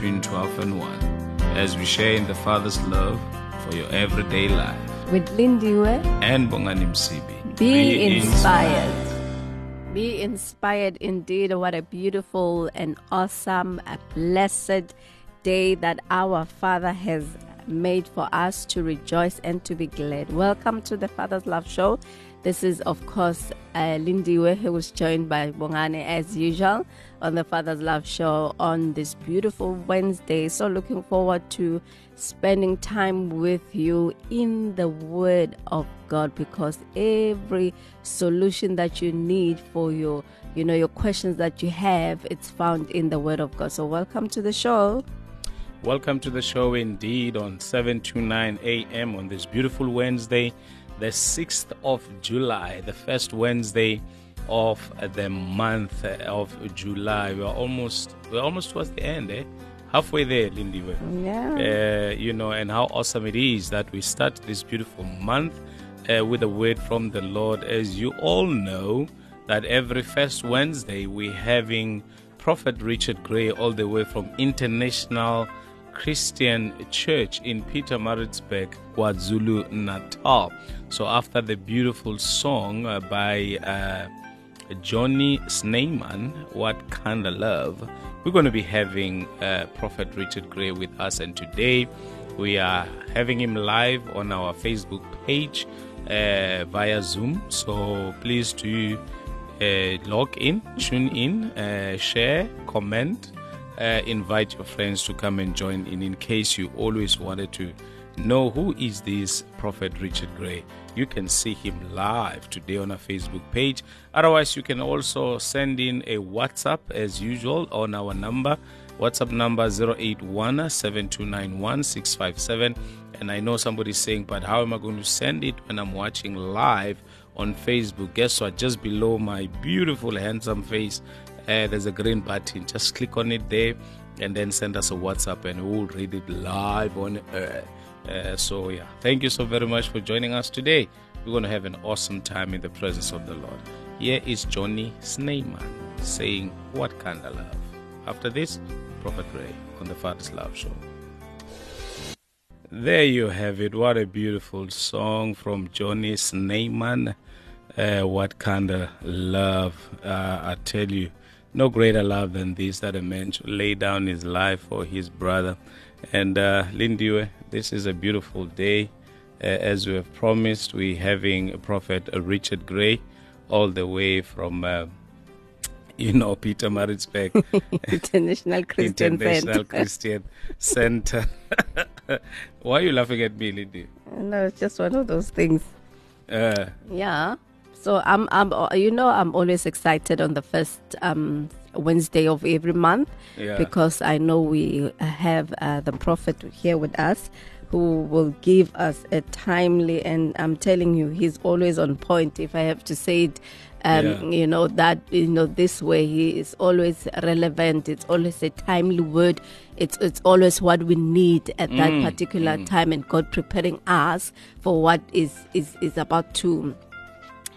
between 12 and 1 as we share in the Father's love for your everyday life. With Lindiwe, And Bongani Msibi. be, inspired. Be inspired indeed. What a beautiful and awesome, a blessed day that our Father has made for us to rejoice and to be glad. Welcome to the Father's Love Show. This is, of course, uh, Lindiwe, who was joined by Bongani as usual on the Father's Love Show on this beautiful Wednesday. So, looking forward to spending time with you in the Word of God because every solution that you need for your, you know, your questions that you have, it's found in the Word of God. So, welcome to the show. Welcome to the show indeed on 7 to 9 a.m. on this beautiful Wednesday, the 6th of July, the first Wednesday of the month of July. We're almost we're almost towards the end, eh? Halfway there, Lindy. Yeah. Uh, you know, and how awesome it is that we start this beautiful month uh, with a word from the Lord. As you all know, that every first Wednesday we're having Prophet Richard Gray all the way from International Christian Church in Pietermaritzburg, KwaZulu Natal. So after the beautiful song uh, by uh, Johnny Sneyman, What Kind of Love, we're going to be having uh, Prophet Richard Gray with us. And today we are having him live on our Facebook page uh, via Zoom. So please do uh, log in, tune in, uh, share, comment, uh, invite your friends to come and join in in case you always wanted to know who is this prophet richard gray. You can see him live today on our facebook page. Otherwise you can also send in a whatsapp as usual on our number. Whatsapp number 081 and i know somebody's saying but how am i going to send it when i'm watching live on facebook? Guess what? Just below my beautiful handsome face uh, there's a green button. Just click on it there and then send us a WhatsApp and we'll read it live on air. Uh, so, yeah, thank you so very much for joining us today. We're going to have an awesome time in the presence of the Lord. Here is Johnny Sneyman saying, What kind of love? After this, Prophet Ray on the Father's Love Show. There you have it. What a beautiful song from Johnny Sneyman. Uh, what kind of love? Uh, I tell you, no greater love than this that a man should lay down his life for his brother. And uh, Lindiwe, this is a beautiful day. Uh, as we have promised, we're having a Prophet Richard Gray all the way from, uh, you know, Pietermaritzburg. International Christian International Center. Christian Center. Why are you laughing at me, Lindy? No, it's just one of those things. Uh, Yeah. So I'm, I'm, you know, I'm always excited on the first um, Wednesday of every month Yeah. because I know we have uh, the prophet here with us who will give us a timely and I'm telling you, he's always on point. If I have to say it, um, Yeah. you know that you know this way he is always relevant. It's always a timely word. It's it's always what we need at that Mm, particular time, and God preparing us for what is is is about to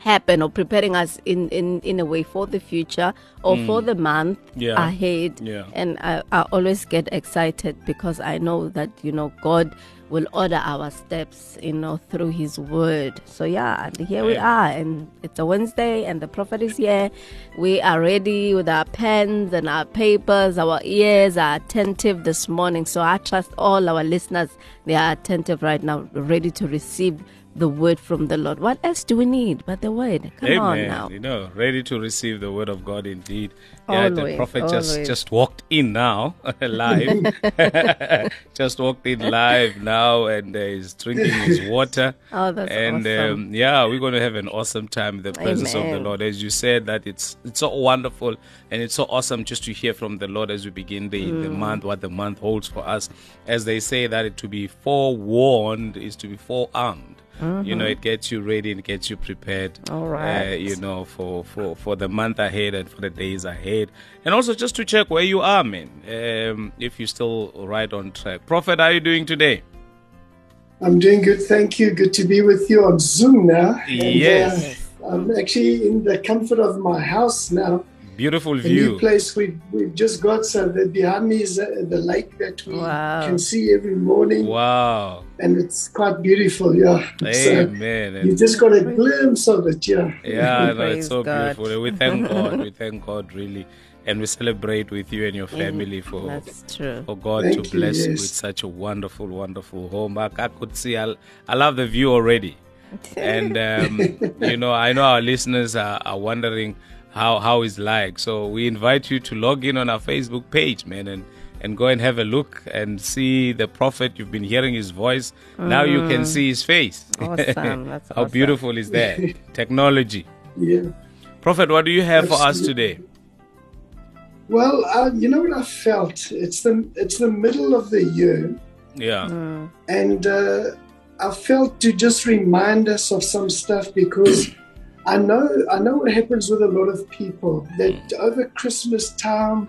happen or preparing us in, in, in a way for the future or for the month Mm. Yeah. ahead. Yeah. And I, I always get excited because I know that, you know, God will order our steps, you know, through His Word. So, yeah, and here we are. And it's a Wednesday and the prophet is here. We are ready with our pens and our papers. Our ears are attentive this morning. So, I trust all our listeners, they are attentive right now, ready to receive the word from the Lord. What else do we need but the word? Come Amen. on now. You know, ready to receive the word of God indeed. yeah, the prophet just always. just walked in now, live. just walked in live now, and uh, he's drinking his water. Oh, that's and awesome. um, yeah, we're going to have an awesome time in the presence of the Lord. As you said, that it's it's so wonderful and it's so awesome just to hear from the Lord as we begin the, the Mm. month, what the month holds for us. As they say that it to be forewarned is to be forearmed. You know, it gets you ready and gets you prepared. Mm-hmm. Uh, you know, for, for, for the month ahead and for the days ahead. And also just to check where you are, man, um, if you're still right on track. Prophet, how are you doing today? I'm doing good, thank you. Good to be with you on Zoom now. And, Yes. uh, I'm actually in the comfort of my house now. Beautiful A new place we, we've just got. So the, behind me is uh, the lake that we Wow. can see every morning. Wow. And it's quite beautiful, yeah. So Amen. you just got a glimpse of it, yeah. Yeah, no, it's so God. beautiful. We thank God. We thank God really. And we celebrate with you and your family for That's true. for God Thank to bless you yes. with such a wonderful, wonderful home. I, I could see, I, I love the view already. And, um, you know, I know our listeners are, are wondering how, how it's like. So we invite you to log in on our Facebook page, man, and, and go and have a look and see the prophet. You've been hearing his voice. Now you can see his face. Awesome. That's how awesome. beautiful is that? Technology. Yeah. Prophet, what do you have for us today? Well, uh, you know what I felt? It's the it's the middle of the year. Yeah. Mm. and uh, I felt to just remind us of some stuff because I know I know what happens with a lot of people that over Christmas time,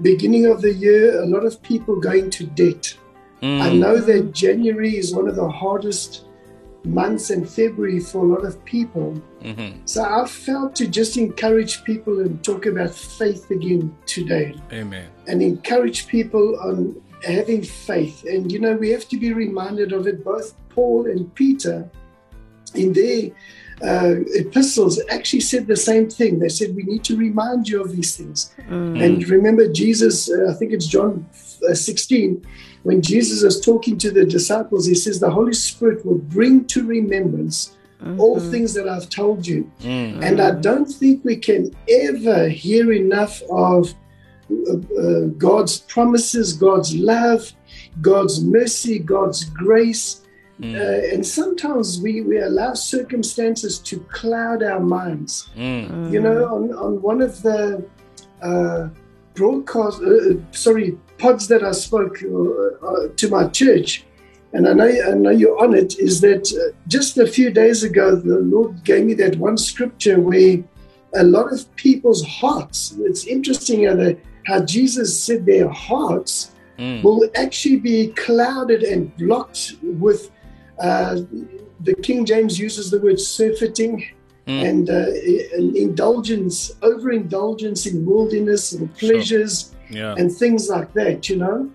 beginning of the year, a lot of people go into debt. I Mm. know that January is one of the hardest months and February for a lot of people. Mhm. So I felt to just encourage people and talk about faith again today Amen. and encourage people on having faith. And you know, we have to be reminded of it. Both Paul and Peter, in their uh, epistles, actually said the same thing. They said, We need to remind you of these things. Mm. And remember, Jesus, uh, I think it's John uh, 16, when Jesus is talking to the disciples, he says, The Holy Spirit will bring to remembrance all things that I've told you. Mm. And I don't think we can ever hear enough of uh, uh, God's promises, God's love, God's mercy, God's grace. Mm. Uh, and sometimes we, we allow circumstances to cloud our minds. Mm. You know, on, on one of the uh, broadcast, uh, sorry, pods that I spoke uh, uh, to my church, and I know, I know you're on it, is that uh, just a few days ago, the Lord gave me that one scripture where a lot of people's hearts, it's interesting how, the, how Jesus said their hearts Mm. will actually be clouded and blocked with, uh, the King James uses the word surfeiting Mm. and uh, an indulgence, overindulgence in worldliness and pleasures Yeah. and things like that, you know.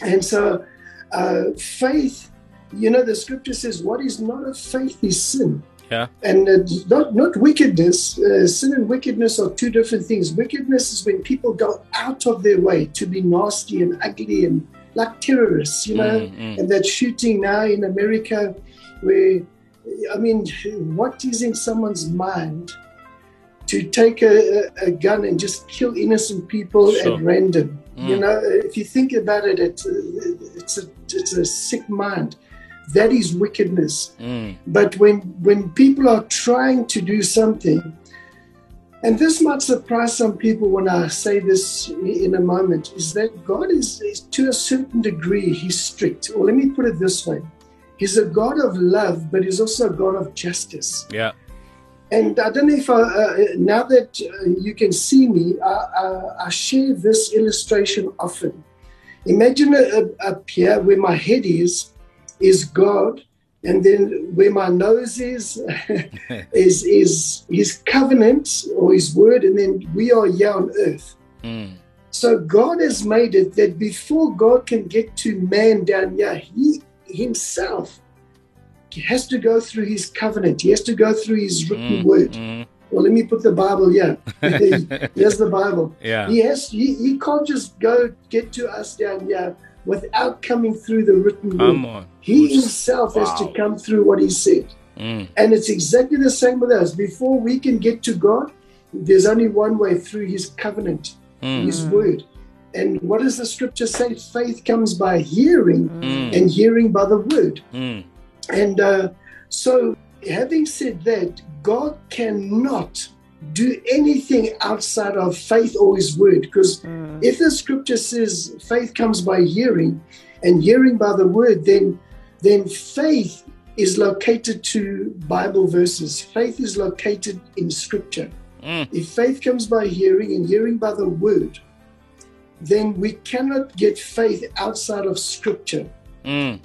And so, uh, faith, you know, the scripture says, "What is not of faith is sin." Yeah. And uh, not not wickedness. Uh, sin and wickedness are two different things. Wickedness is when people go out of their way to be nasty and ugly and like terrorists, you know. Mm, mm. And that shooting now in America, where I mean, what is in someone's mind to take a, a gun and just kill innocent people Sure. at random? You Mm. know, if you think about it, it's a, it's a it's a sick mind. That is wickedness. Mm. But when when people are trying to do something, and this might surprise some people when I say this in a moment, is that God is, is to a certain degree He's strict. Or let me put it this way: He's a God of love, but He's also a God of justice. Yeah. And I don't know if I, uh, now that uh, you can see me, I, I, I share this illustration often. Imagine uh, up here where my head is, is God, and then where my nose is, is is His covenant or His word, and then we are here on earth. Mm. So God has made it that before God can get to man down here, He Himself has to go through His covenant. He has to go through His written Mm, word. mm. Well, let me put the Bible here. Here's the Bible. Yeah. He has. He, he can't just go get to us down here without coming through the written word. He himself has to come through what he said. Mm. And it's exactly the same with us. Before we can get to God, there's only one way through his covenant, Mm. his word. And what does the scripture say? Faith comes by hearing, Mm. and hearing by the word. Mm. And uh, so, having said that, God cannot do anything outside of faith or his word. Because if the scripture says faith comes by hearing and hearing by the word, then, then faith is located to Bible verses. Faith is located in scripture. Mm. If faith comes by hearing and hearing by the word, then we cannot get faith outside of scripture. Mm.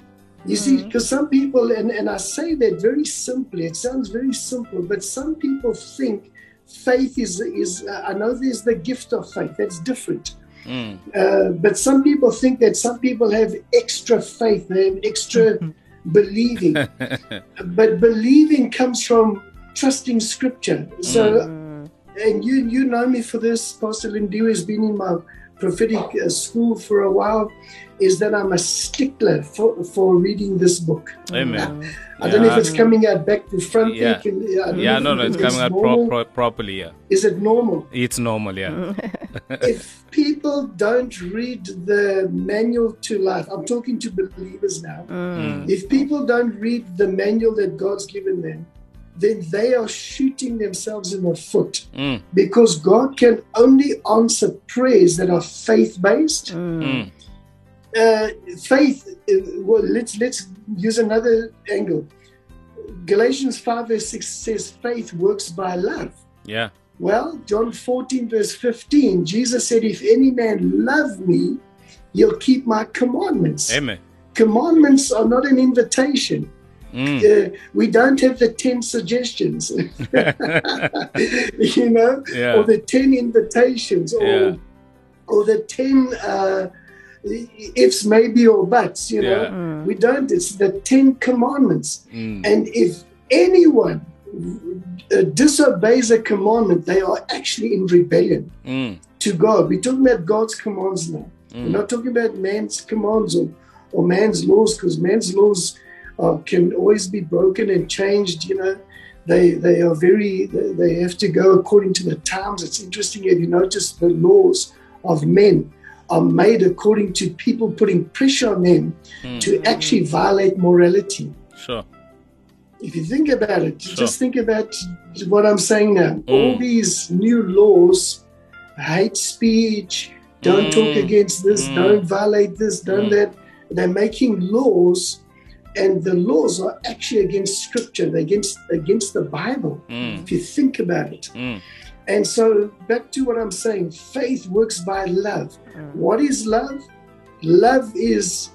You see, because some people, and, and I say that very simply, it sounds very simple, but some people think faith is, is uh, I know there's the gift of faith, that's different. Mm. Uh, but some people think that some people have extra faith, they have extra believing. but believing comes from trusting scripture. So, and you you know me for this, Pastor Lindy has been in my prophetic uh, school for a while, is that I'm a stickler for, for reading this book. Amen. I don't know if it's coming out back to front. Yeah. Can- Yeah, no, no, it's coming out pro- pro- properly. Yeah, Is it normal? it's normal. Yeah. if people don't read the manual to life, I'm talking to believers now. Mm. If people don't read the manual that God's given them, then they are shooting themselves in the foot Mm. because God can only answer prayers that are faith based. Mm. Uh, faith, uh, well, let's, let's use another angle. Galatians 5 verse 6 says, faith works by love. Yeah. Well, John 14, verse 15, Jesus said, If any man love me, he'll keep my commandments. Amen. Commandments are not an invitation. Mm. Uh, we don't have the 10 suggestions, you know, Yeah. or the 10 invitations, or, Yeah. or the 10 uh, ifs, maybe, or buts, you know. Yeah. We don't. It's the 10 commandments. Mm. And if anyone uh, disobeys a commandment, they are actually in rebellion Mm. to God. We're talking about God's commands now. We're not talking about man's commands or, or man's laws, because man's laws uh, can always be broken and changed. You know, they they are very they, they have to go according to the times. It's interesting. Have you notice the laws of men are made according to people putting pressure on them to actually violate morality? Sure. if you think about it, Sure. just think about what I'm saying now. All Mm. these new laws, hate speech, don't talk Mm. against this, Mm. don't violate this, don't Mm. that. They're making laws, and the laws are actually against Scripture. They're against against the Bible. Mm. If you think about it. Mm. And so back to what I'm saying, faith works by love. What is love? Love is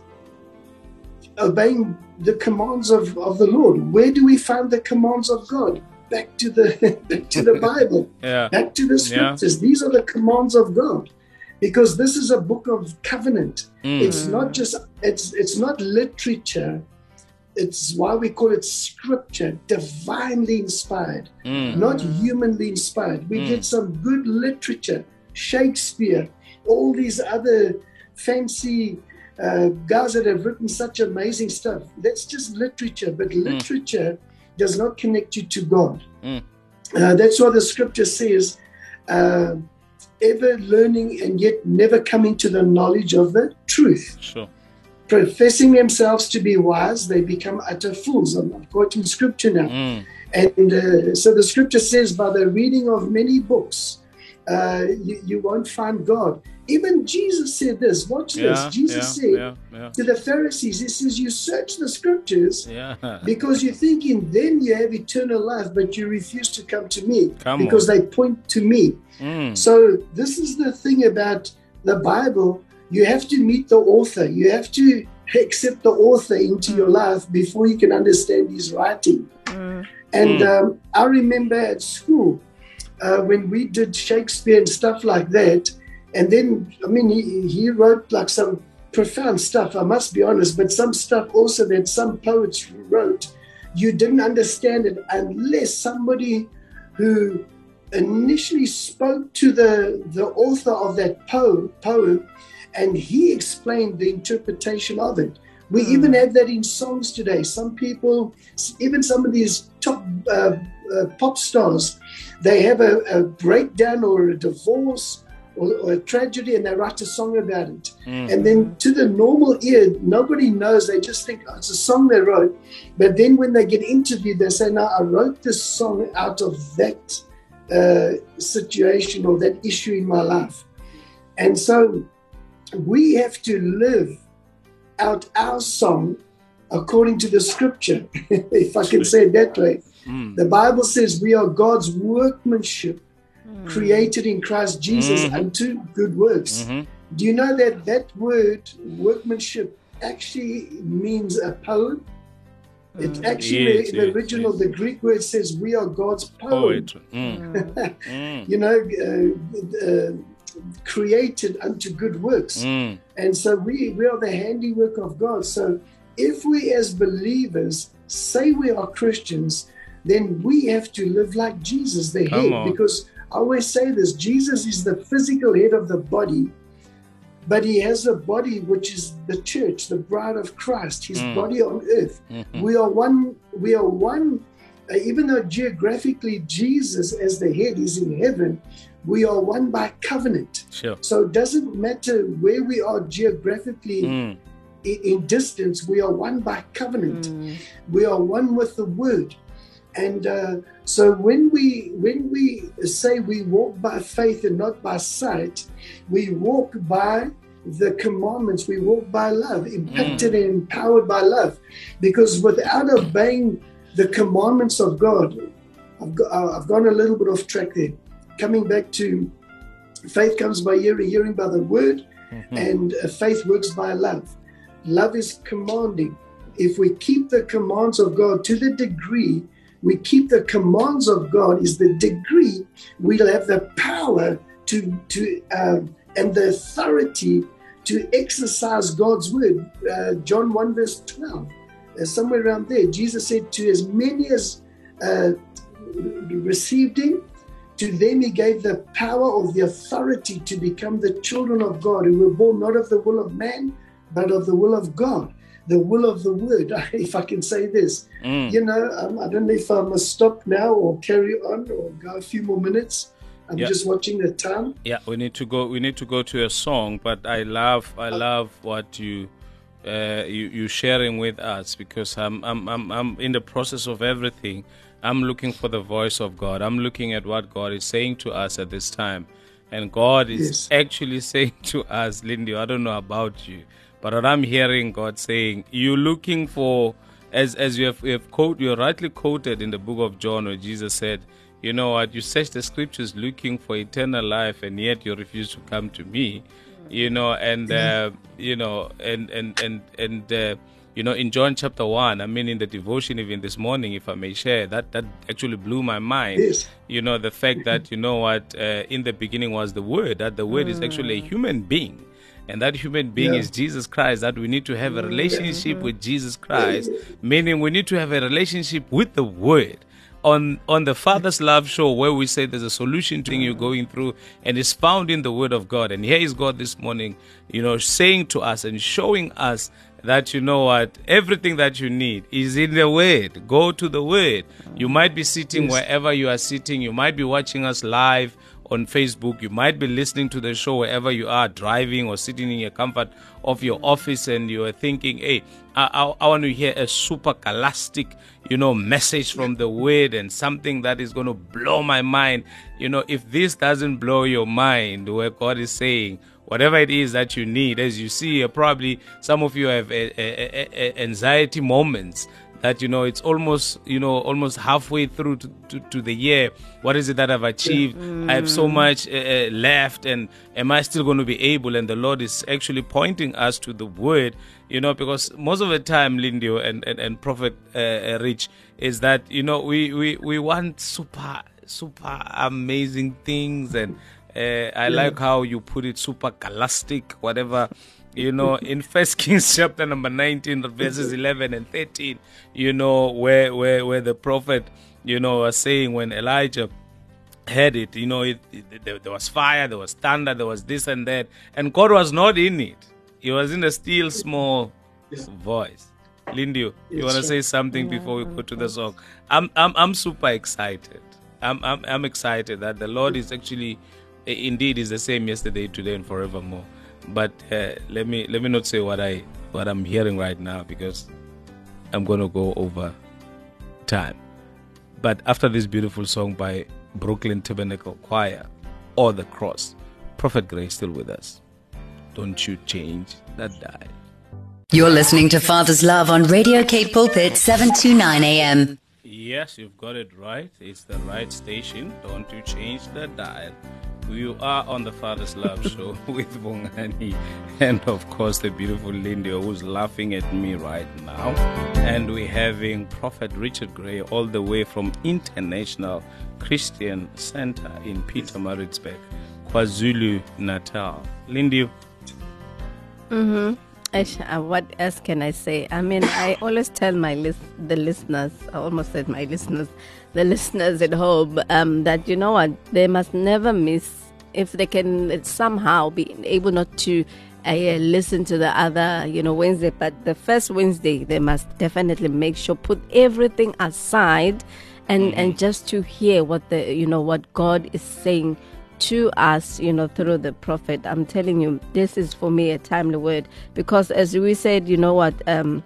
obeying the commands of, of the Lord. Where do we find the commands of God? Back to the back to the Bible, Yeah. back to the scriptures. These are the commands of God. Because this is a book of covenant. Mm. It's not just it's it's not literature. It's why we call it scripture, divinely inspired Mm. not humanly inspired. We Mm. get some good literature, Shakespeare, all these other fancy uh, guys that have written such amazing stuff. That's just literature, but literature does not connect you to God. Mm. Uh, that's why the scripture says, uh, ever learning and yet never coming to the knowledge of the truth Sure. Professing themselves to be wise, they become utter fools. I'm, quoting scripture now. Mm. And uh, so the scripture says, by the reading of many books, uh, you, you won't find God. Even Jesus said this. Watch Yeah. this. Jesus yeah, said yeah. To the Pharisees, He says, You search the scriptures because you think in them you have eternal life, but you refuse to come to me Come because they point to me. Mm. So this is the thing about the Bible. You have to meet the author. You have to accept the author into your life before you can understand his writing. And um, I remember at school uh, when we did Shakespeare and stuff like that. And then, I mean, he, he wrote like some profound stuff, I must be honest, but some stuff also that some poets wrote, you didn't understand it unless somebody who initially spoke to the, the author of that poem, poem and he explained the interpretation of it. We Mm. even have that in songs today. Some people, even some of these top uh, uh, pop stars, they have a, a breakdown or a divorce or, or a tragedy and they write a song about it. Mm. And then to the normal ear, nobody knows. They just think oh, it's a song they wrote. But then when they get interviewed, they say, No, I wrote this song out of that uh, situation or that issue in my life. And so we have to live out our song according to the scripture, if I can say it that way. Mm. The Bible says we are God's workmanship Mm. created in Christ Jesus Mhm. unto good works. Mhm. Do you know that that word workmanship actually means a poem? It actually, Yes, in the yes, original, yes. the Greek word says we are God's poem. Poetry. Mm. Mm. You know, uh, uh, created unto good works. Mm. And so we, we are the handiwork of God. So if we as believers say we are Christians, then we have to live like Jesus, the Come head. on. Because I always say this Jesus is the physical head of the body, but he has a body which is the church, the bride of Christ, his Mm. body on earth. Mhm. We are one, we are one, uh, even though geographically Jesus as the head is in heaven, we are one by covenant. Sure. So it doesn't matter where we are geographically Mm. i- in distance, we are one by covenant. Mm. We are one with the word. And uh, so when we when we say we walk by faith and not by sight, we walk by the commandments. We walk by love, impacted and empowered by love. Because without obeying the commandments of God, I've, got, uh, I've gone a little bit off track there. Coming back to faith comes by hearing, hearing by the word, Mhm. and uh, faith works by love. Love is commanding. If we keep the commands of God to the degree we keep the commands of God, is the degree we'll have the power to to um, and the authority to exercise God's word. Uh, John one verse twelve, uh, somewhere around there, Jesus said to as many as uh, received Him, to them he gave the power or the authority to become the children of God who were born not of the will of man, but of the will of God, the will of the word, if I can say this. Mm. You know, um, I don't know if I must stop now or carry on or go a few more minutes. I'm Yeah. just watching the time. Yeah, we need to go. We need to go to a song, but I love, I love what you, uh, you, you sharing with us because I'm, I'm, I'm, I'm in the process of everything. I'm looking for the voice of God. I'm looking at what God is saying to us at this time, and God is Yes. actually saying to us, Lindy. I don't know about you, but what I'm hearing God saying, you're looking for, as as you have, you have quote, you're rightly quoted in the book of John, where Jesus said, you know what, you search the scriptures looking for eternal life, and yet you refuse to come to me, you know, and uh, you know, and and and and. Uh, you know, in John chapter one, I mean, in the devotion even this morning, if I may share, that that actually blew my mind. Yes. you know the fact that you know what uh, in the beginning was the word that the word is actually a human being. And that human being Yeah. is jesus christ that we need to have a relationship with jesus christ meaning we need to have a relationship with the word. On on the father's love show where we say there's a solution to you're going through and it's found in the word of god. And here is god this morning you know saying to us and showing us that you know what? Everything that you need is in the word. Go to the word. You might be sitting Yes. wherever you are sitting. You might be watching us live on facebook. You might be listening to the show wherever you are driving or sitting in your comfort of your office and you are thinking hey i, I, I want to hear a super galactic you know message from the word and something that is going to blow my mind. You know if this doesn't blow your mind where god is saying whatever it is that you need. As you see, uh, probably some of you have uh, uh, uh, anxiety moments that you know it's almost you know almost halfway through to, to, to the year. What is it that I've achieved? I have so much uh, uh, left, and am I still going to be able? And the Lord is actually pointing us to the Word. You know, because most of the time, Lindiwe and and, and Prophet uh, uh, Rich is that you know we we we want super super amazing things and uh, I like how you put it super galactic, whatever. You know, in First Kings chapter number 19, verses 11 and 13, you know, where, where, where the prophet, you know, was saying when Elijah had it. You know, it, it, there, there was fire, there was thunder, there was this and that, and God was not in it. He was in a still small voice. Lindy, you Yes, want to say something before we go to the song? I'm I'm I'm super excited. I'm I'm, I'm excited that the Lord is actually, indeed, is the same yesterday, today, and forevermore. But uh, let me let me not say what I what I'm hearing right now because I'm gonna go over time. But after this beautiful song by Brooklyn Tabernacle Choir or the Cross, Prophet Gray is still with us. Don't you change that dial. You're listening to Father's Love on Radio Cape Pulpit 729 AM. Yes, you've got it right. It's the right station. Don't you change the dial. You are on the Father's Love Show with Bongani and, of course, the beautiful Lindy who's laughing at me right now. And we're having Prophet Richard Gray all the way from International Christian Center in Pietermaritzburg, KwaZulu Natal. Lindy, Ish, uh, what else can I say? I mean, I always tell my list, the listeners, I almost said my listeners, the listeners at home, um, that you know what, they must never miss if they can somehow be able not to uh, listen to the other, you know, Wednesday, but the first Wednesday they must definitely make sure put everything aside, and and just to hear what the you know what God is saying to us, you know, through the prophet. I'm telling you, this is for me a timely word because, as we said, you know what, um,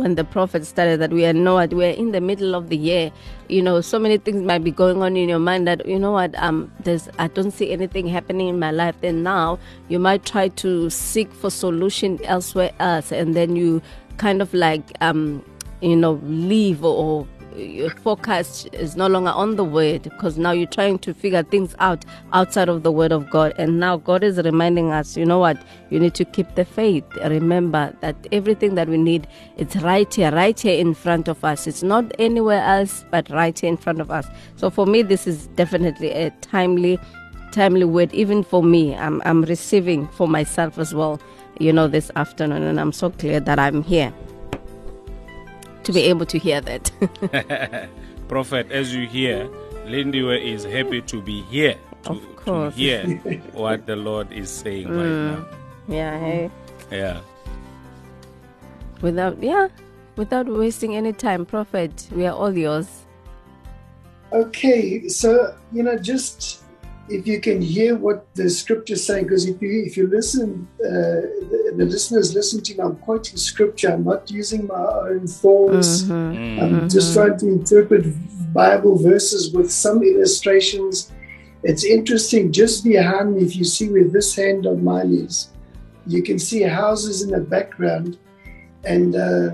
when the prophet started that we are what we're in the middle of the year. You know so many things might be going on in your mind that you know what um there's i don't see anything happening in my life. Then now you might try to seek for solution elsewhere else and then you kind of like um you know leave or your focus is no longer on the word because now you're trying to figure things out outside of the word of God. And now God is reminding us, you know what? You need to keep the faith. Remember that everything that we need, it's right here, right here in front of us. It's not anywhere else, but right here in front of us. So for me, this is definitely a timely, timely word. Even for me, I'm, I'm receiving for myself as well, you know, this afternoon. And I'm so clear that I'm here to be able to hear that. Prophet, as you hear, Lindiwe is happy to be here to, Of to hear what the Lord is saying mm. right now. yeah, hey. Yeah. Without, yeah, without wasting any time, Prophet, we are all yours. Okay, so you know, just if you can hear what the scripture's saying, because if you if you listen, uh, the, the listeners listen to me, I'm quoting scripture. I'm not using my own thoughts. Mm-hmm. I'm just trying to interpret Bible verses with some illustrations. It's interesting. Just behind me, if you see where this hand of mine is, you can see houses in the background, and uh,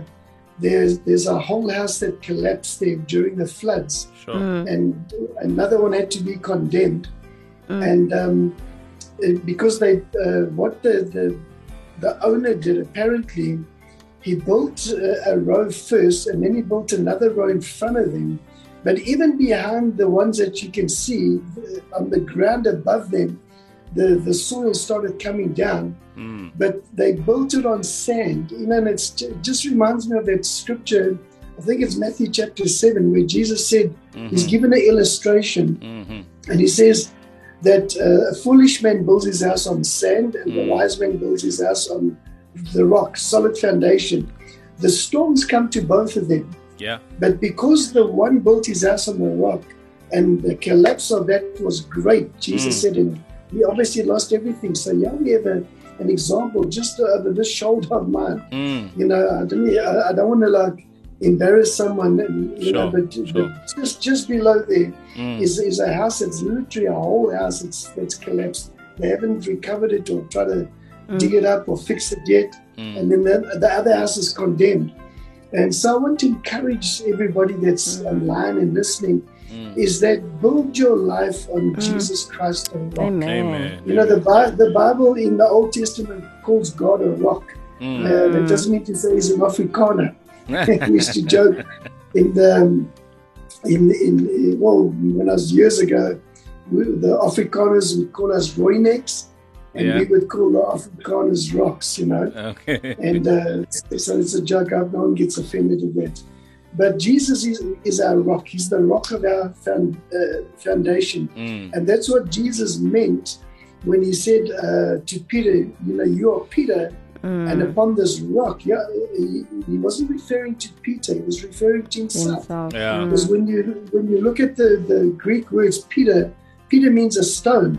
there's there's a whole house that collapsed there during the floods Sure. Mm. and another one had to be condemned. And um, uh, because they, uh, what the, the the owner did apparently, he built a, a row first, and then he built another row in front of them. But even behind the ones that you can see uh, on the ground above them, the the soil started coming down. Mm. But they built it on sand, you know, and it's, it just reminds me of that scripture. I think it's Matthew chapter 7, where Jesus said, He's given an illustration, Mm-hmm. and He says that uh, a foolish man builds his house on sand, and the wise man builds his house on the rock, solid foundation. The storms come to both of them, Yeah. but because the one built his house on the rock, and the collapse of that was great, Jesus Mm. said, and he obviously lost everything. So, yeah, we have a, an example just over this shoulder of mine Mm. you know, I don't, I, I don't want to like embarrass someone, and, you know, Sure, but, sure. but just just below there Mm. is is a house that's literally a whole house that's that's collapsed. They haven't recovered it or tried to dig it up or fix it yet, Mm. and then the, the other house is condemned. And so I want to encourage everybody that's online and listening Mm. is that build your life on Jesus Christ the rock. Amen. Amen. You know, the, Bi- the Bible in the Old Testament calls God a rock. Mm. Uh, that doesn't mean to say he's an Afrikaner. We used to joke in the um, in, in well when I was years ago, we, the Afrikaners would call us rooineks, and Yeah. we would call the Afrikaners rocks, you know. Okay. And uh, so it's a joke. No one gets offended with that. but Jesus is, is our rock. He's the rock of our found, uh, foundation. Mm. And that's what Jesus meant when he said uh, to Peter, You know, you are Peter, and upon this rock. Yeah, he, he wasn't referring to Peter, he was referring to himself. Himself. Yeah. Mm. Because when you when you look at the, the Greek words Peter, Peter means a stone.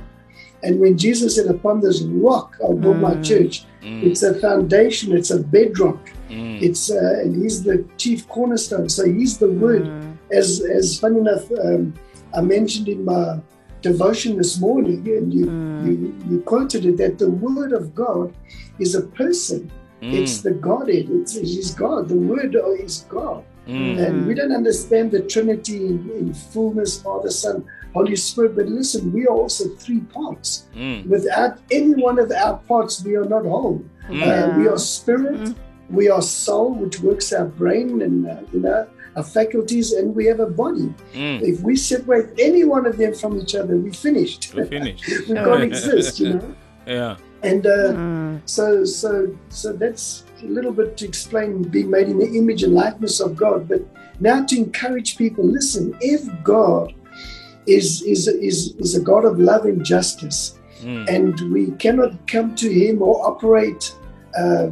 And when Jesus said, Upon this rock I'll build my church, Mm. it's a foundation, it's a bedrock. Mm. It's uh, and he's the chief cornerstone. So he's the word. As as funny enough, um, I mentioned in my devotion this morning, and you, you you quoted it that the word of God is a person. Mm. It's the Godhead. It's He's God. The word is God. Mm. And we don't understand the Trinity in, in fullness, Father, Son, Holy Spirit. But listen, we are also three parts. Mm. Without any one of our parts, we are not whole. Mm. Uh, we are spirit, we are soul, which works our brain and uh, you know our faculties, and we have a body. Mm. If we separate any one of them from each other, we're finished. We're finished. we can't exist, you know. Yeah. And uh, so, so, so that's a little bit to explain being made in the image and likeness of God. But now to encourage people, listen: if God is is is is a God of love and justice, Mm. and we cannot come to Him or operate uh,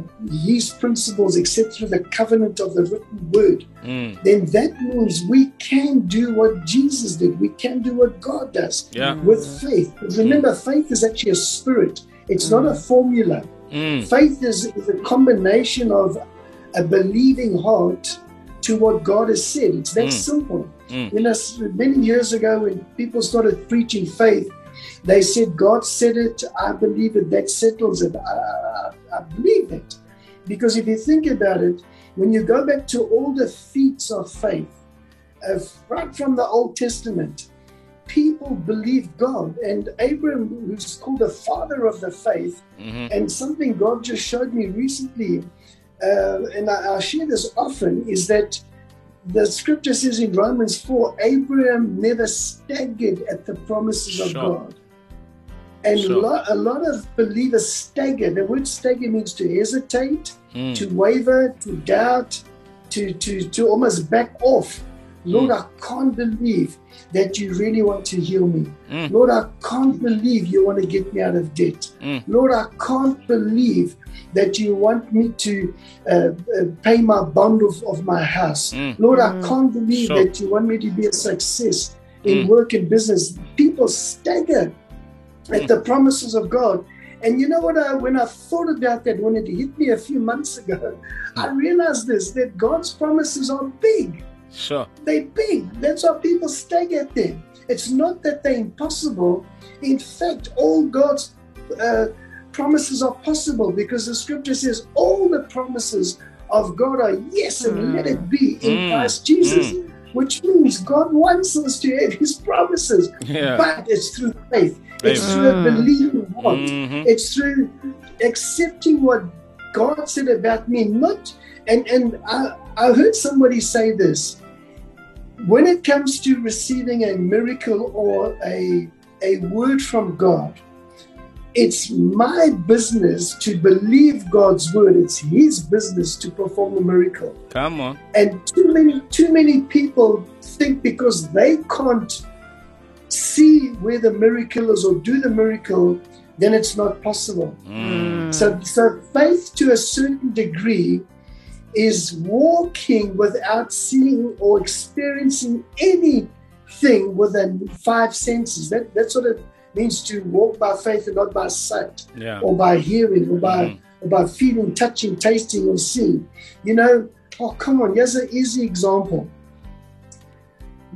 His principles except through the covenant of the written Word, Mm. then that means we can do what Jesus did. We can do what God does Yeah. with faith. Remember, faith is actually a spirit. It's not a formula. Mm. Faith is, is a combination of a believing heart to what God has said. It's that Mm. simple. Mm. You know, many years ago when people started preaching faith, they said, God said it, I believe it, that settles it. I, I, believe it. Because if you think about it, when you go back to all the feats of faith, uh, right from the Old Testament, people believed God. And Abraham, who's called the father of the faith, Mhm. and something God just showed me recently, uh, and I, I share this often, is that the scripture says in Romans 4 Abraham never staggered at the promises of God. And Sure. a, lot, a lot of believers stagger. The word stagger means to hesitate, Mm. to waver, to doubt, to, to, to almost back off. Lord, I can't believe that you really want to heal me. Mm. Lord, I can't believe you want to get me out of debt. Mm. Lord, I can't believe that you want me to uh, uh, pay my bond of, of my house. Mm. Lord, I can't believe Sure. that you want me to be a success in Mm. work and business. People stagger at Mm. the promises of God. And you know what? I, when I thought about that, when it hit me a few months ago, I realized this that God's promises are big. Sure. They're big. That's why people stagger at them. It's not that they're impossible. In fact, all God's uh, promises are possible because the scripture says all the promises of God are yes and let it be in Mm. Christ Jesus, which means God wants us to have his promises, Yeah. but it's through faith, it's through a believing heart, Mhm. it's through accepting what God said about me. Not and and I, I heard somebody say this. When it comes to receiving a miracle or a a word from God, it's my business to believe God's word. It's His business to perform the miracle. Come on. And too many too many people think because they can't see where the miracle is or do the miracle, then it's not possible. Mm. So, so faith to a certain degree is walking without seeing or experiencing anything within five senses. That, that's what it means to walk by faith and not by sight Yeah. or by hearing or by, Mhm. or by feeling, touching, tasting, or seeing. You know, oh, come on, here's an easy example.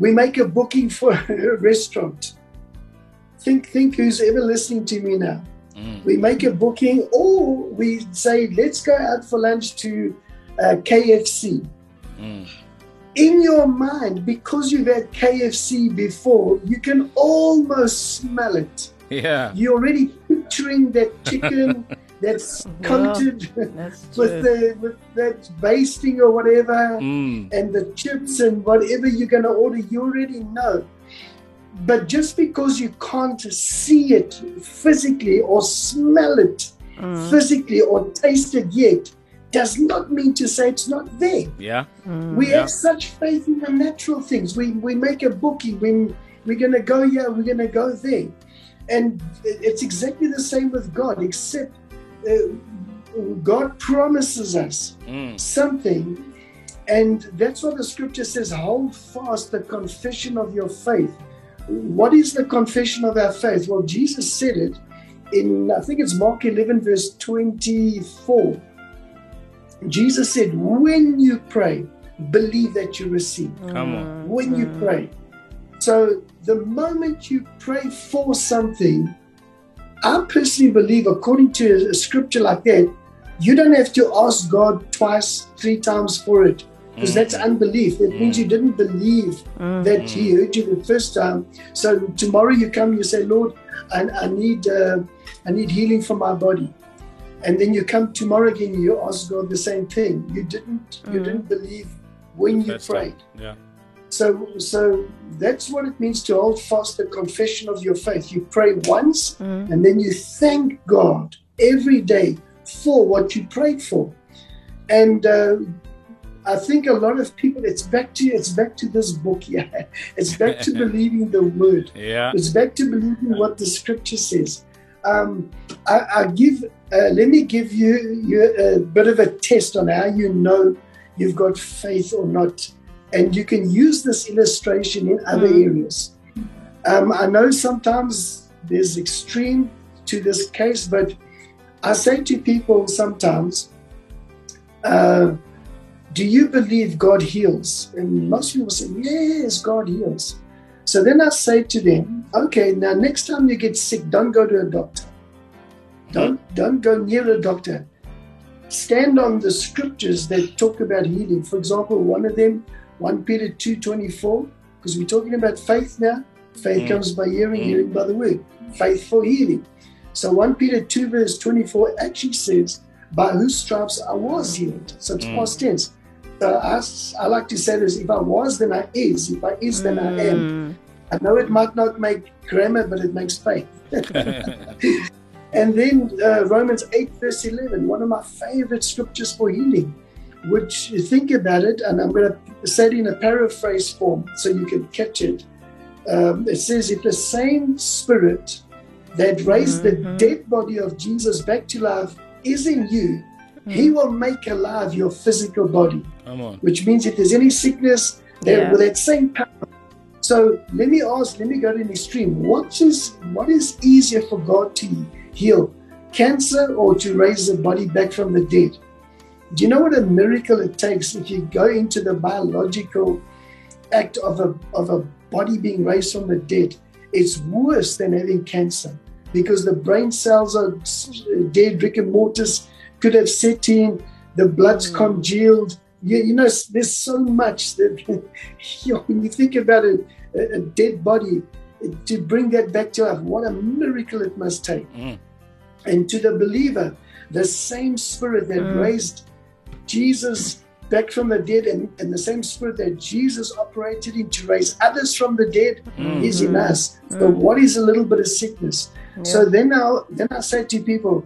We make a booking for a restaurant. Think, think who's ever listening to me now Mm. we make a booking or we say let's go out for lunch to uh, kfc Mm. in your mind because you've had kfc before you can almost smell it Yeah. you're already picturing that chicken that's coated That's with true. the with that basting or whatever Mm. and the chips and whatever you're going to order, you already know. But just because you can't see it physically or smell it Mm. physically or taste it yet, does not mean to say it's not there. Yeah. We Yeah. have such faith in the natural things. We we make a booking when we're going to go here, we're going to go there, and it's exactly the same with God, except uh, God promises us Mm. something, and that's what the scripture says: hold fast the confession of your faith. What is the confession of our faith? Well, Jesus said it in I think it's Mark 11 verse 24. Jesus said, "When you pray, believe that you receive." Come on. when you pray. So the moment you pray for something, I personally believe, according to a scripture like that, you don't have to ask God twice, three times for it, because that's mm. unbelief. That means you mm. didn't believe mm. that He heard you the first time. So tomorrow you come, you say, Lord, I, I need, uh, I need healing for my body. And then you come tomorrow again, you ask God the same thing. You didn't, you didn't believe when you First prayed. time. Yeah. So, so that's what it means to hold fast the confession of your faith. You pray once, and then you thank God every day for what you prayed for. And uh, I think a lot of people, it's back to it's back to this book here. It's back to believing the word. Yeah. It's back to believing what the scripture says. Um, I, I give. Uh, let me give you, you a bit of a test on how you know you've got faith or not, and you can use this illustration in other areas. Um, I know sometimes there's extreme to this case, but I say to people sometimes, uh, "Do you believe God heals?" And most people say, "Yes, God heals." So then I say to them, okay, now next time you get sick, don't go to a doctor. Don't don't go near a doctor. Stand on the scriptures that talk about healing. For example, one of them, 1 Peter 2.24, because we're talking about faith now. Faith Mm. comes by hearing, Mm. hearing by the word. Faith for healing. So 1 Peter 2 verse 24 actually says, by whose stripes I was healed. So it's Mm. past tense. So I, I like to say this, if I was, then I is. If I is, then I am. I know it might not make grammar, but it makes faith. and then uh, Romans 8, verse 11, one of my favorite scriptures for healing, which you think about it, and I'm going to say it in a paraphrase form so you can catch it. Um, it says, If the same spirit that raised the dead body of Jesus back to life is in you, he will make alive your physical body Come on. which means if there's any sickness, that Yeah. with that same power. So let me ask, let me go to an extreme. What is what is easier for God to heal, cancer or to raise the body back from the dead? Do you know what a miracle it takes if you go into the biological act of a of a body being raised from the dead? It's worse than having cancer because the brain cells are dead, rigor mortis could have set in, the blood's congealed. You, you know, there's so much that you know, when you think about a, a, dead body, to bring that back to life, what a miracle it must take. Mm. And to the believer, the same spirit that raised Jesus back from the dead and, and the same spirit that Jesus operated in to raise others from the dead Mm. is in us. So what is a little bit of sickness? So then I then I say to people,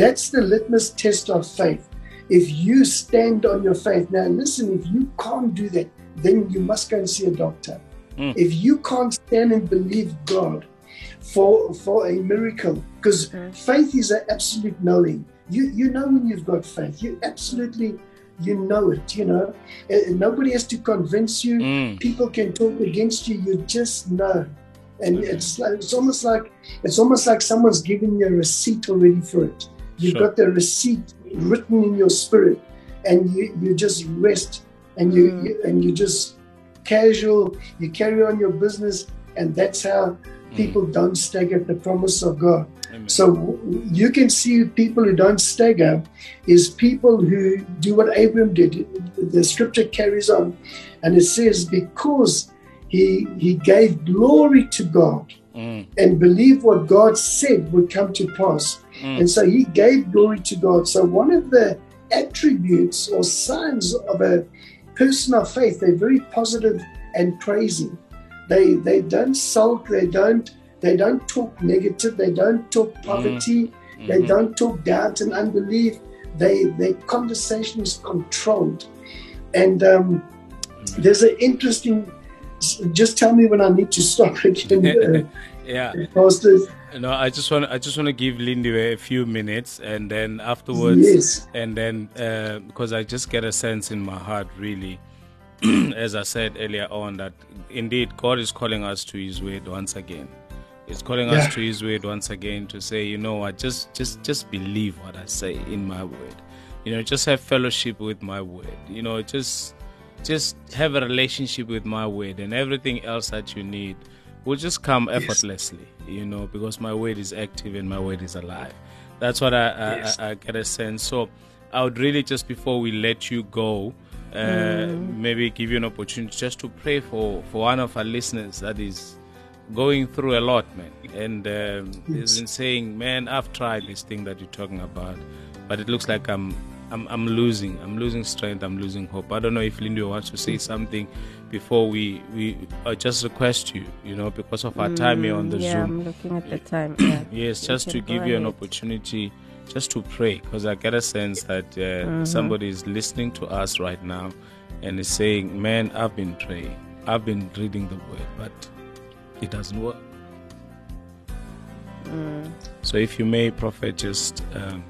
that's the litmus test of faith. If you stand on your faith, now listen, if you can't do that, then you must go and see a doctor. Mm. If you can't stand and believe God for for a miracle, because faith is an absolute knowing. You you know when you've got faith. You absolutely you know it. You know, Uh, nobody has to convince you Mm. people can talk against you you just know and it's like it's almost like it's almost like someone's giving you a receipt already for it you've Sure. got the receipt written in your spirit and you you just rest and you, you and you just casual you carry on your business and that's how people don't stagger the promise of god Amen. so you can see people who don't stagger is people who do what Abram did. The scripture carries on and it says, because he, he gave glory to God Mm. and believed what God said would come to pass. Mm. And so he gave glory to God. So one of the attributes or signs of a person of faith, they're very positive and praising. They they don't sulk, they don't they don't talk negative, they don't talk poverty, they Mhm. don't talk doubt and unbelief. they their conversation is controlled, and um, there's an interesting. Just tell me when I need to stop again, yeah. pastors. No, I just want I just want to give Lindy a few minutes, and then afterwards, Yes. and then uh, because I just get a sense in my heart, really, as I said earlier on, that indeed God is calling us to His word once again. He's calling Yeah. us to His word once again to say, you know what, just just just believe what I say in my word. You know, just have fellowship with my word. You know, just just have a relationship with my word, and everything else that you need will just come effortlessly. You know, because my word is active and my word is alive. That's what I I, Yes. I, I get a sense. So I would really just before we let you go, uh, maybe give you an opportunity just to pray for for one of our listeners that is going through a lot, man, and um, he's been saying, "Man, I've tried this thing that you're talking about, but it looks like I'm." I'm, I'm losing. I'm losing strength. I'm losing hope. I don't know if Lindy wants to say something before we we uh, just request you. You know, because of our time here on the Mm, yeah, Zoom. I'm looking at the time. Yeah. Yes, just to give you an opportunity just to pray because I get a sense that uh, Mm-hmm. somebody is listening to us right now and is saying, Man, I've been praying, I've been reading the word, but it doesn't work. Mm. So if you may, Prophet, just um,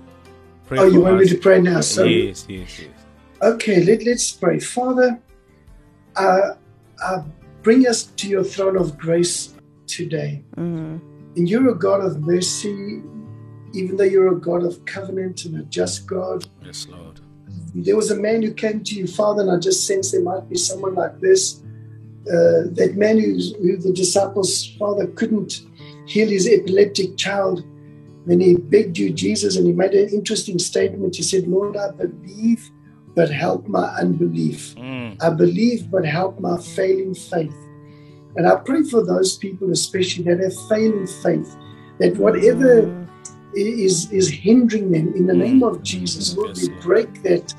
pray Oh, you for want me to pray now? Sorry. Yes, yes, yes. Okay, let, let's pray. Father, uh, uh, bring us to your throne of grace today. Mm, And you're a God of mercy, even though you're a God of covenant and a just God. Yes, Lord. There was a man who came to you, Father, and I just sensed there might be someone like this. Uh, that man who's, who the disciples, Father, couldn't heal his epileptic child. Then he begged you, Jesus, and he made an interesting statement. He said, Lord, I believe, but help my unbelief. Mm, I believe, but help my failing faith. And I pray for those people, especially that have failing faith, that whatever mm, is is hindering them, in the name of Jesus, Lord, Yes, we break that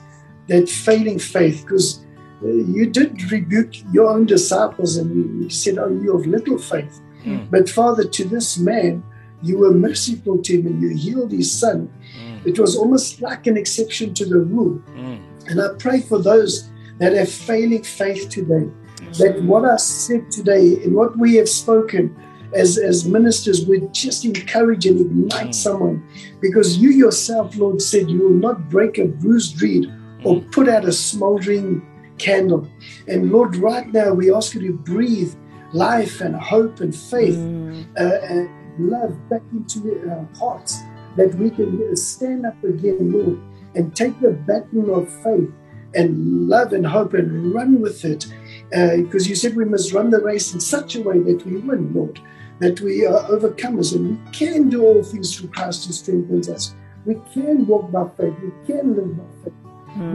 that failing faith because you did rebuke your own disciples and you, said, "Oh, you of little faith." Mm. But Father, to this man, you were merciful to him and you healed his son. mm, It was almost like an exception to the rule. mm. And I pray for those that have failing faith today Yes, that what I said today and what we have spoken as, as ministers would just encourage and ignite Mm. someone because you yourself, Lord, said you will not break a bruised reed or Mm. put out a smoldering candle. And Lord, right now we ask you to breathe life and hope and faith mm, uh, and love back into our hearts that we can stand up again, Lord, and take the baton of faith and love and hope and run with it. Because you said we must run the race in such a way that we win, Lord, that we are overcomers and we can do all things through Christ who strengthens us. We can walk by faith, we can live by faith.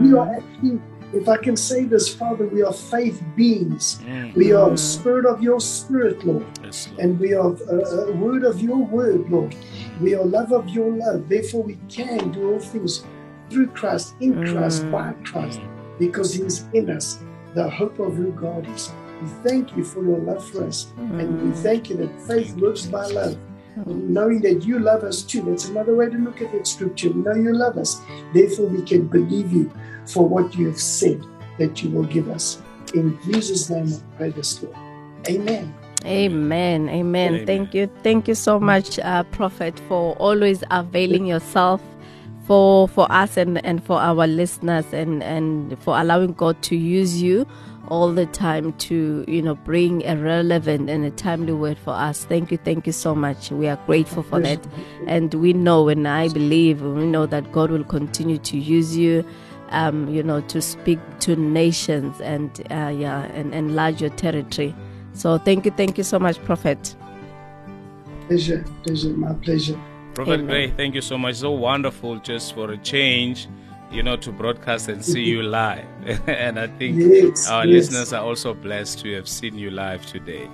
We mm. are actually, if I can say this, Father, we are faith beings. Mm. We are Mm. spirit of your spirit, Lord Yes, Lord. and we are a, a word of your word, Lord. We are love of your love. Therefore, we can do all things through Christ, in Christ, Mm. by Christ, because He is in us, the hope of who God is. We thank you for your love for us, and we thank you that faith works by love. Knowing that you love us too. That's another way to look at that scripture. We know you love us. Therefore, we can believe you for what you have said that you will give us. In Jesus' name, I pray this, Lord. Amen. Amen. Amen. Amen. Thank you. Thank you so much, uh, Prophet, for always availing yourself for for us and, and for our listeners and, and for allowing God to use you all the time to, you know, bring a relevant and a timely word for us. Thank you. Thank you so much. We are grateful for that. And we know and I believe we know that God will continue to use you um, you know, to speak to nations and uh, yeah, and enlarge your territory. So thank you, thank you so much, Prophet. Pleasure, pleasure, my pleasure. Prophet Amen. Gray, thank you so much. So wonderful just for a change, you know, to broadcast and see you live. and I think Yes, our yes. listeners are also blessed to have seen you live today.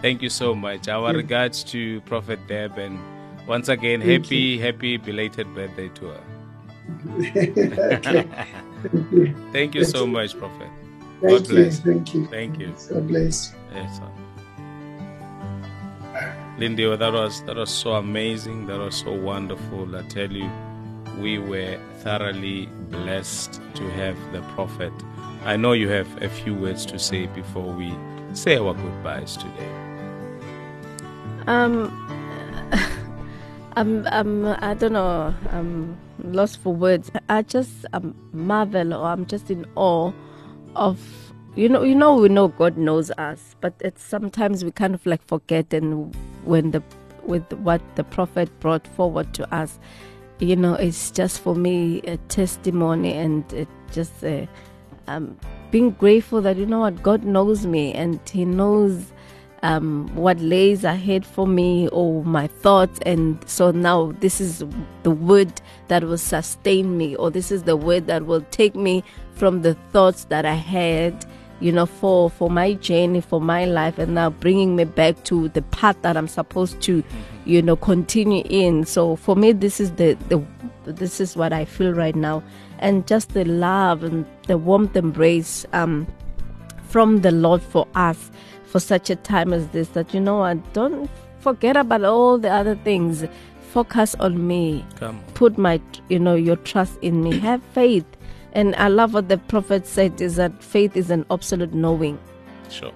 Thank you so much. Our regards to Prophet Deb and once again, Thank happy, happy belated birthday to her. Okay. Thank you. Thank you so much, Prophet. Thank God you. bless. Thank you. Thank you. God bless. Yes, sir. Lindy, well, that was that was so amazing. That was so wonderful. I tell you, we were thoroughly blessed to have the prophet. I know you have a few words to say before we say our goodbyes today. Um, I'm, I'm, I don't know. I'm lost for words. I just um, marvel, or I'm just in awe of you know. You know, we know God knows us, but it's sometimes we kind of like forget, and when the with what the prophet brought forward to us, you know, it's just for me a testimony, and it just uh, um, being grateful that you know what God knows me, and He knows um, what lays ahead for me or my thoughts. And so now this is the word that will sustain me, or this is the word that will take me from the thoughts that I had. You know, for for my journey, for my life, and now bringing me back to the path that I'm supposed to, you know, continue in. So for me, this is the the this is what I feel right now, and just the love and the warmth embrace um, from the Lord for us for such a time as this that you know what don't forget about all the other things. Focus on me. Come on. put my you know your trust in me. Have faith. And i love what the prophet said is that faith is an absolute knowing. Sure.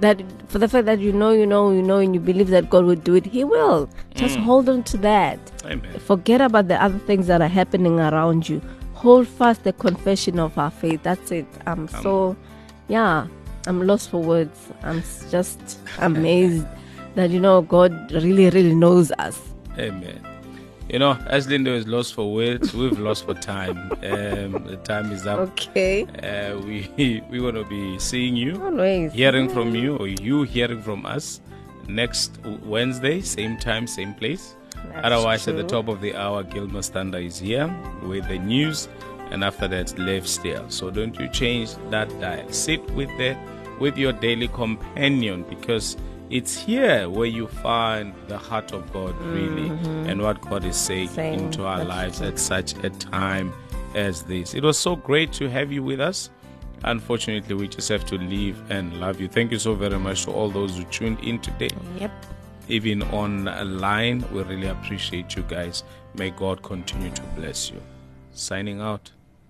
that for the fact that you know you know you know and you believe that god will do it he will. Just mm. hold on to that. Amen. forget about the other things that are happening around you. Hold fast the confession of our faith. That's it. I'm so yeah i'm lost for words i'm just amazed that you know god really really knows us Amen. You know, as Linda is lost for words, we've lost for time. Um, the time is up. okay Uh, we we want to be seeing you, always hearing from you, or you hearing from us next Wednesday, same time, same place. That's Otherwise, at the top of the hour, Gilmer Stander is here with the news, and after that, Lev still. So don't you change that dial. Sit with the with your daily companion because it's here where you find the heart of God really mm-hmm. and what God is saying Saying, into our that's lives true. at such a time as this. It was so great to have you with us. Unfortunately, we just have to leave and love you. Thank you so very much to all those who tuned in today yep even online. We really appreciate you guys. May God continue to bless you. Signing out.